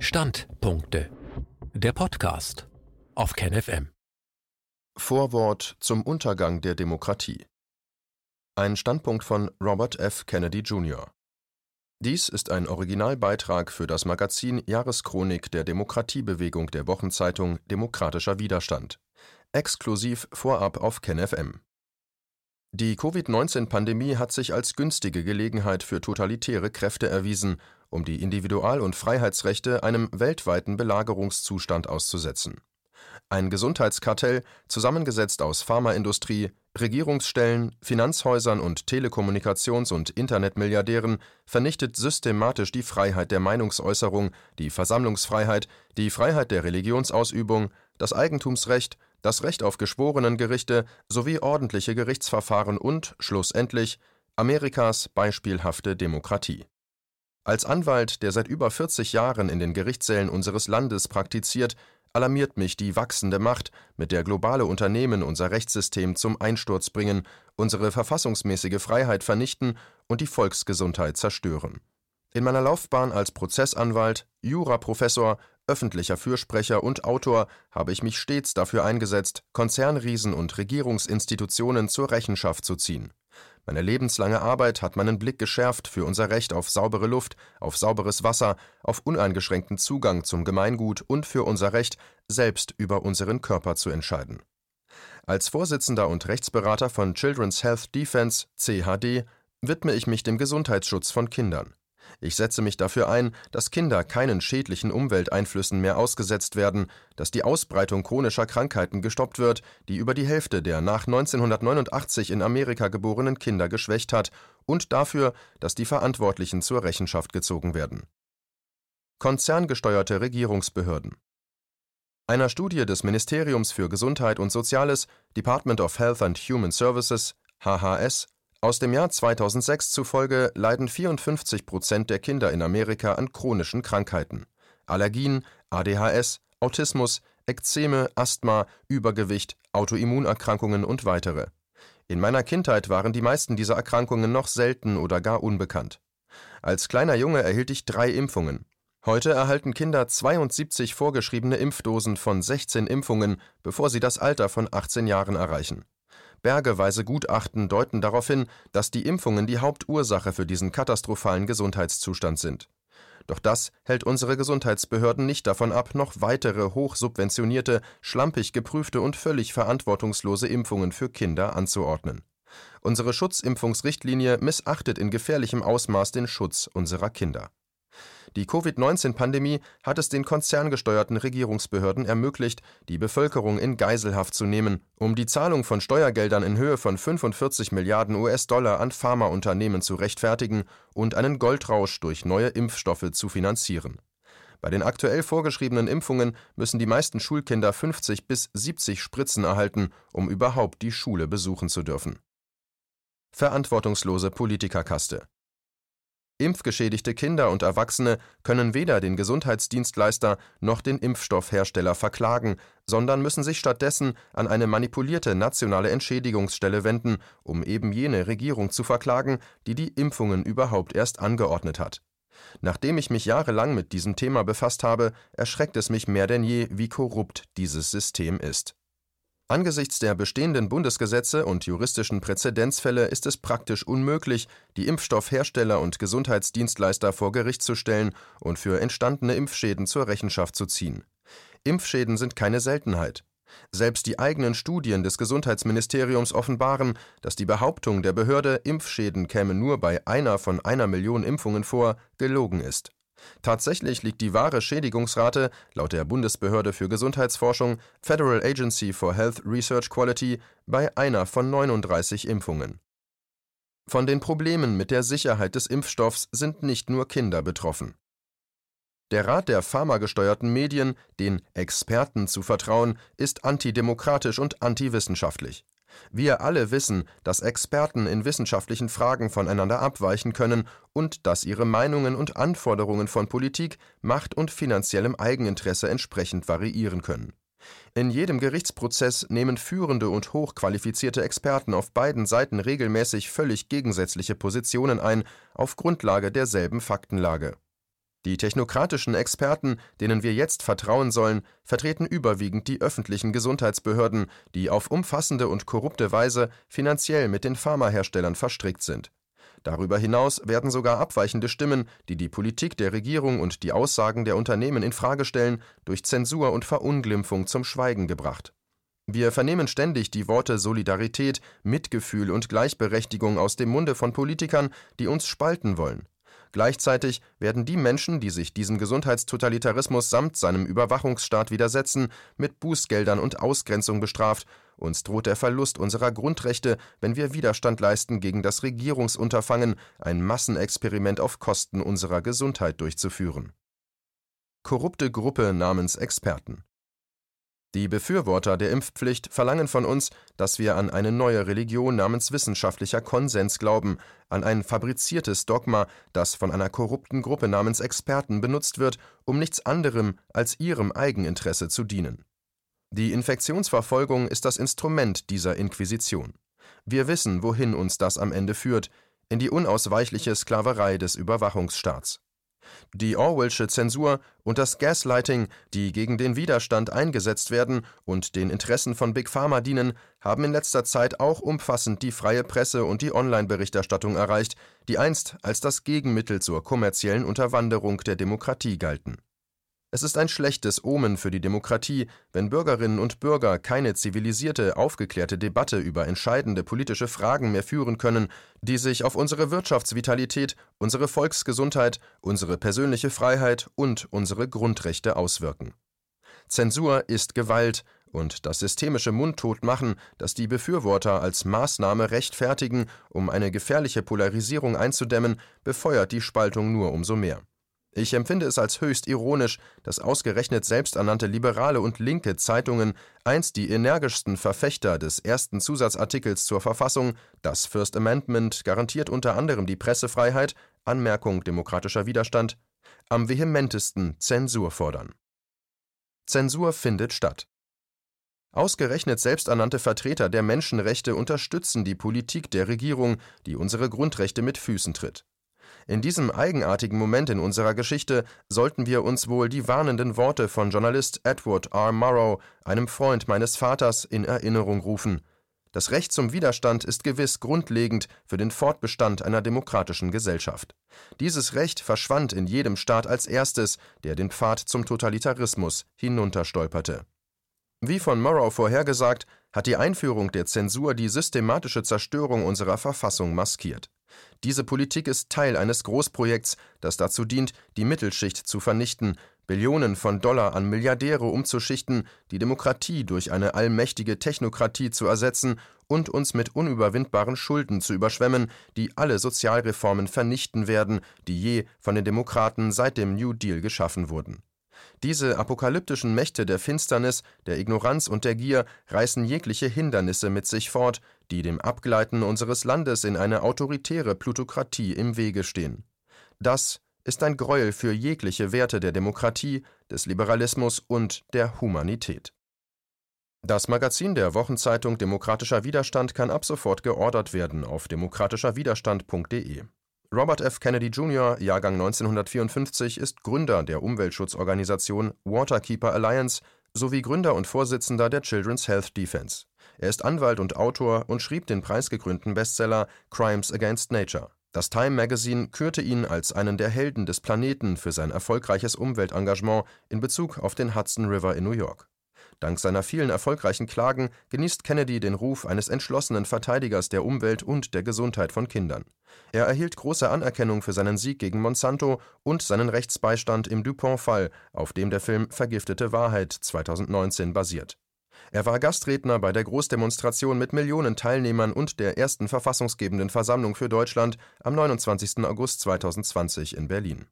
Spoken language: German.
Standpunkte. Der Podcast auf KenFM. Vorwort zum Untergang der Demokratie. Ein Standpunkt von Robert F. Kennedy Jr. Dies ist ein Originalbeitrag für das Magazin Jahreschronik der Demokratiebewegung der Wochenzeitung Demokratischer Widerstand. Exklusiv vorab auf KenFM. Die Covid-19-Pandemie hat sich als günstige Gelegenheit für totalitäre Kräfte erwiesen, um die Individual- und Freiheitsrechte einem weltweiten Belagerungszustand auszusetzen. Ein Gesundheitskartell, zusammengesetzt aus Pharmaindustrie, Regierungsstellen, Finanzhäusern und Telekommunikations- und Internetmilliardären, vernichtet systematisch die Freiheit der Meinungsäußerung, die Versammlungsfreiheit, die Freiheit der Religionsausübung, das Eigentumsrecht, das Recht auf Geschworenengerichte sowie ordentliche Gerichtsverfahren und, schlussendlich, Amerikas beispielhafte Demokratie als Anwalt, der seit über 40 Jahren in den Gerichtssälen unseres Landes praktiziert, alarmiert mich die wachsende Macht, mit der globale Unternehmen unser Rechtssystem zum Einsturz bringen, unsere verfassungsmäßige Freiheit vernichten und die Volksgesundheit zerstören. In meiner Laufbahn als Prozessanwalt, Juraprofessor, öffentlicher Fürsprecher und Autor habe ich mich stets dafür eingesetzt, Konzernriesen und Regierungsinstitutionen zur Rechenschaft zu ziehen. Meine lebenslange Arbeit hat meinen Blick geschärft für unser Recht auf saubere Luft, auf sauberes Wasser, auf uneingeschränkten Zugang zum Gemeingut und für unser Recht, selbst über unseren Körper zu entscheiden. Als Vorsitzender und Rechtsberater von Children's Health Defense CHD widme ich mich dem Gesundheitsschutz von Kindern. Ich setze mich dafür ein, dass Kinder keinen schädlichen Umwelteinflüssen mehr ausgesetzt werden, dass die Ausbreitung chronischer Krankheiten gestoppt wird, die über die Hälfte der nach 1989 in Amerika geborenen Kinder geschwächt hat, und dafür, dass die Verantwortlichen zur Rechenschaft gezogen werden. Konzerngesteuerte Regierungsbehörden einer Studie des Ministeriums für Gesundheit und Soziales, Department of Health and Human Services, HHS, aus dem Jahr 2006 zufolge leiden 54 Prozent der Kinder in Amerika an chronischen Krankheiten (Allergien, ADHS, Autismus, Ekzeme, Asthma, Übergewicht, Autoimmunerkrankungen und weitere). In meiner Kindheit waren die meisten dieser Erkrankungen noch selten oder gar unbekannt. Als kleiner Junge erhielt ich drei Impfungen. Heute erhalten Kinder 72 vorgeschriebene Impfdosen von 16 Impfungen, bevor sie das Alter von 18 Jahren erreichen Bergeweise Gutachten deuten darauf hin, dass die Impfungen die Hauptursache für diesen katastrophalen Gesundheitszustand sind. Doch das hält unsere Gesundheitsbehörden nicht davon ab, noch weitere hochsubventionierte, schlampig geprüfte und völlig verantwortungslose Impfungen für Kinder anzuordnen. Unsere Schutzimpfungsrichtlinie missachtet in gefährlichem Ausmaß den Schutz unserer Kinder die Covid-19-Pandemie hat es den konzerngesteuerten Regierungsbehörden ermöglicht, die Bevölkerung in Geiselhaft zu nehmen, um die Zahlung von Steuergeldern in Höhe von 45 Milliarden US-Dollar an Pharmaunternehmen zu rechtfertigen und einen Goldrausch durch neue Impfstoffe zu finanzieren. Bei den aktuell vorgeschriebenen Impfungen müssen die meisten Schulkinder 50 bis 70 Spritzen erhalten, um überhaupt die Schule besuchen zu dürfen. Verantwortungslose Politikerkaste Impfgeschädigte Kinder und Erwachsene können weder den Gesundheitsdienstleister noch den Impfstoffhersteller verklagen, sondern müssen sich stattdessen an eine manipulierte nationale Entschädigungsstelle wenden, um eben jene Regierung zu verklagen, die die Impfungen überhaupt erst angeordnet hat. Nachdem ich mich jahrelang mit diesem Thema befasst habe, erschreckt es mich mehr denn je, wie korrupt dieses System ist Angesichts der bestehenden Bundesgesetze und juristischen Präzedenzfälle ist es praktisch unmöglich, die Impfstoffhersteller und Gesundheitsdienstleister vor Gericht zu stellen und für entstandene Impfschäden zur Rechenschaft zu ziehen. Impfschäden sind keine Seltenheit. Selbst die eigenen Studien des Gesundheitsministeriums offenbaren, dass die Behauptung der Behörde, Impfschäden kämen nur bei einer von einer Million Impfungen vor, gelogen ist Tatsächlich liegt die wahre Schädigungsrate laut der Bundesbehörde für Gesundheitsforschung Federal Agency for Health Research Quality bei einer von 39 Impfungen. Von den Problemen mit der Sicherheit des Impfstoffs sind nicht nur Kinder betroffen. Der Rat der pharmagesteuerten Medien, den Experten zu vertrauen, ist antidemokratisch und antiwissenschaftlich wir alle wissen, dass Experten in wissenschaftlichen Fragen voneinander abweichen können und dass ihre Meinungen und Anforderungen von Politik, Macht und finanziellem Eigeninteresse entsprechend variieren können. In jedem Gerichtsprozess nehmen führende und hochqualifizierte Experten auf beiden Seiten regelmäßig völlig gegensätzliche Positionen ein, auf Grundlage derselben Faktenlage Die technokratischen Experten, denen wir jetzt vertrauen sollen, vertreten überwiegend die öffentlichen Gesundheitsbehörden, die auf umfassende und korrupte Weise finanziell mit den Pharmaherstellern verstrickt sind. Darüber hinaus werden sogar abweichende Stimmen, die die Politik der Regierung und die Aussagen der Unternehmen in Frage stellen, durch Zensur und Verunglimpfung zum Schweigen gebracht. Wir vernehmen ständig die Worte Solidarität, Mitgefühl und Gleichberechtigung aus dem Munde von Politikern, die uns spalten wollen. Gleichzeitig werden die Menschen, die sich diesem Gesundheitstotalitarismus samt seinem Überwachungsstaat widersetzen, mit Bußgeldern und Ausgrenzung bestraft. Uns droht der Verlust unserer Grundrechte, wenn wir Widerstand leisten gegen das Regierungsunterfangen, ein Massenexperiment auf Kosten unserer Gesundheit durchzuführen. Korrupte Gruppe namens Experten die Befürworter der Impfpflicht verlangen von uns, dass wir an eine neue Religion namens wissenschaftlicher Konsens glauben, an ein fabriziertes Dogma, das von einer korrupten Gruppe namens Experten benutzt wird, um nichts anderem als ihrem Eigeninteresse zu dienen. Die Infektionsverfolgung ist das Instrument dieser Inquisition. Wir wissen, wohin uns das am Ende führt, in die unausweichliche Sklaverei des Überwachungsstaats. Die Orwellsche Zensur und das Gaslighting, die gegen den Widerstand eingesetzt werden und den Interessen von Big Pharma dienen, haben in letzter Zeit auch umfassend die freie Presse und die Online-Berichterstattung erreicht, die einst als das Gegenmittel zur kommerziellen Unterwanderung der Demokratie galten es ist ein schlechtes Omen für die Demokratie, wenn Bürgerinnen und Bürger keine zivilisierte, aufgeklärte Debatte über entscheidende politische Fragen mehr führen können, die sich auf unsere Wirtschaftsvitalität, unsere Volksgesundheit, unsere persönliche Freiheit und unsere Grundrechte auswirken. Zensur ist Gewalt, und das systemische Mundtotmachen, das die Befürworter als Maßnahme rechtfertigen, um eine gefährliche Polarisierung einzudämmen, befeuert die Spaltung nur umso mehr. Ich empfinde es als höchst ironisch, dass ausgerechnet selbsternannte liberale und linke Zeitungen, einst die energischsten Verfechter des ersten Zusatzartikels zur Verfassung, das First Amendment garantiert unter anderem die Pressefreiheit, Anmerkung demokratischer Widerstand, am vehementesten Zensur fordern. Zensur findet statt. Ausgerechnet selbsternannte Vertreter der Menschenrechte unterstützen die Politik der Regierung, die unsere Grundrechte mit Füßen tritt. In diesem eigenartigen Moment in unserer Geschichte sollten wir uns wohl die warnenden Worte von Journalist Edward R. Murrow, einem Freund meines Vaters, in Erinnerung rufen. Das Recht zum Widerstand ist gewiss grundlegend für den Fortbestand einer demokratischen Gesellschaft. Dieses Recht verschwand in jedem Staat als erstes, der den Pfad zum Totalitarismus hinunterstolperte. Wie von Morrow vorhergesagt, hat die Einführung der Zensur die systematische Zerstörung unserer Verfassung maskiert. Diese Politik ist Teil eines Großprojekts, das dazu dient, die Mittelschicht zu vernichten, Billionen von Dollar an Milliardäre umzuschichten, die Demokratie durch eine allmächtige Technokratie zu ersetzen und uns mit unüberwindbaren Schulden zu überschwemmen, die alle Sozialreformen vernichten werden, die je von den Demokraten seit dem New Deal geschaffen wurden. Diese apokalyptischen Mächte der Finsternis, der Ignoranz und der Gier reißen jegliche Hindernisse mit sich fort, die dem Abgleiten unseres Landes in eine autoritäre Plutokratie im Wege stehen. Das ist ein Greuel für jegliche Werte der Demokratie, des Liberalismus und der Humanität. Das Magazin der Wochenzeitung Demokratischer Widerstand kann ab sofort geordert werden auf demokratischerwiderstand.de. Robert F. Kennedy Jr., Jahrgang 1954, ist Gründer der Umweltschutzorganisation Waterkeeper Alliance sowie Gründer und Vorsitzender der Children's Health Defense. Er ist Anwalt und Autor und schrieb den preisgekrönten Bestseller Crimes Against Nature. Das Time Magazine kürte ihn als einen der Helden des Planeten für sein erfolgreiches Umweltengagement in Bezug auf den Hudson River in New York. Dank seiner vielen erfolgreichen Klagen genießt Kennedy den Ruf eines entschlossenen Verteidigers der Umwelt und der Gesundheit von Kindern. Er erhielt große Anerkennung für seinen Sieg gegen Monsanto und seinen Rechtsbeistand im Dupont-Fall, auf dem der Film Vergiftete Wahrheit 2019 basiert. Er war Gastredner bei der Großdemonstration mit Millionen Teilnehmern und der ersten verfassungsgebenden Versammlung für Deutschland am 29. August 2020 in Berlin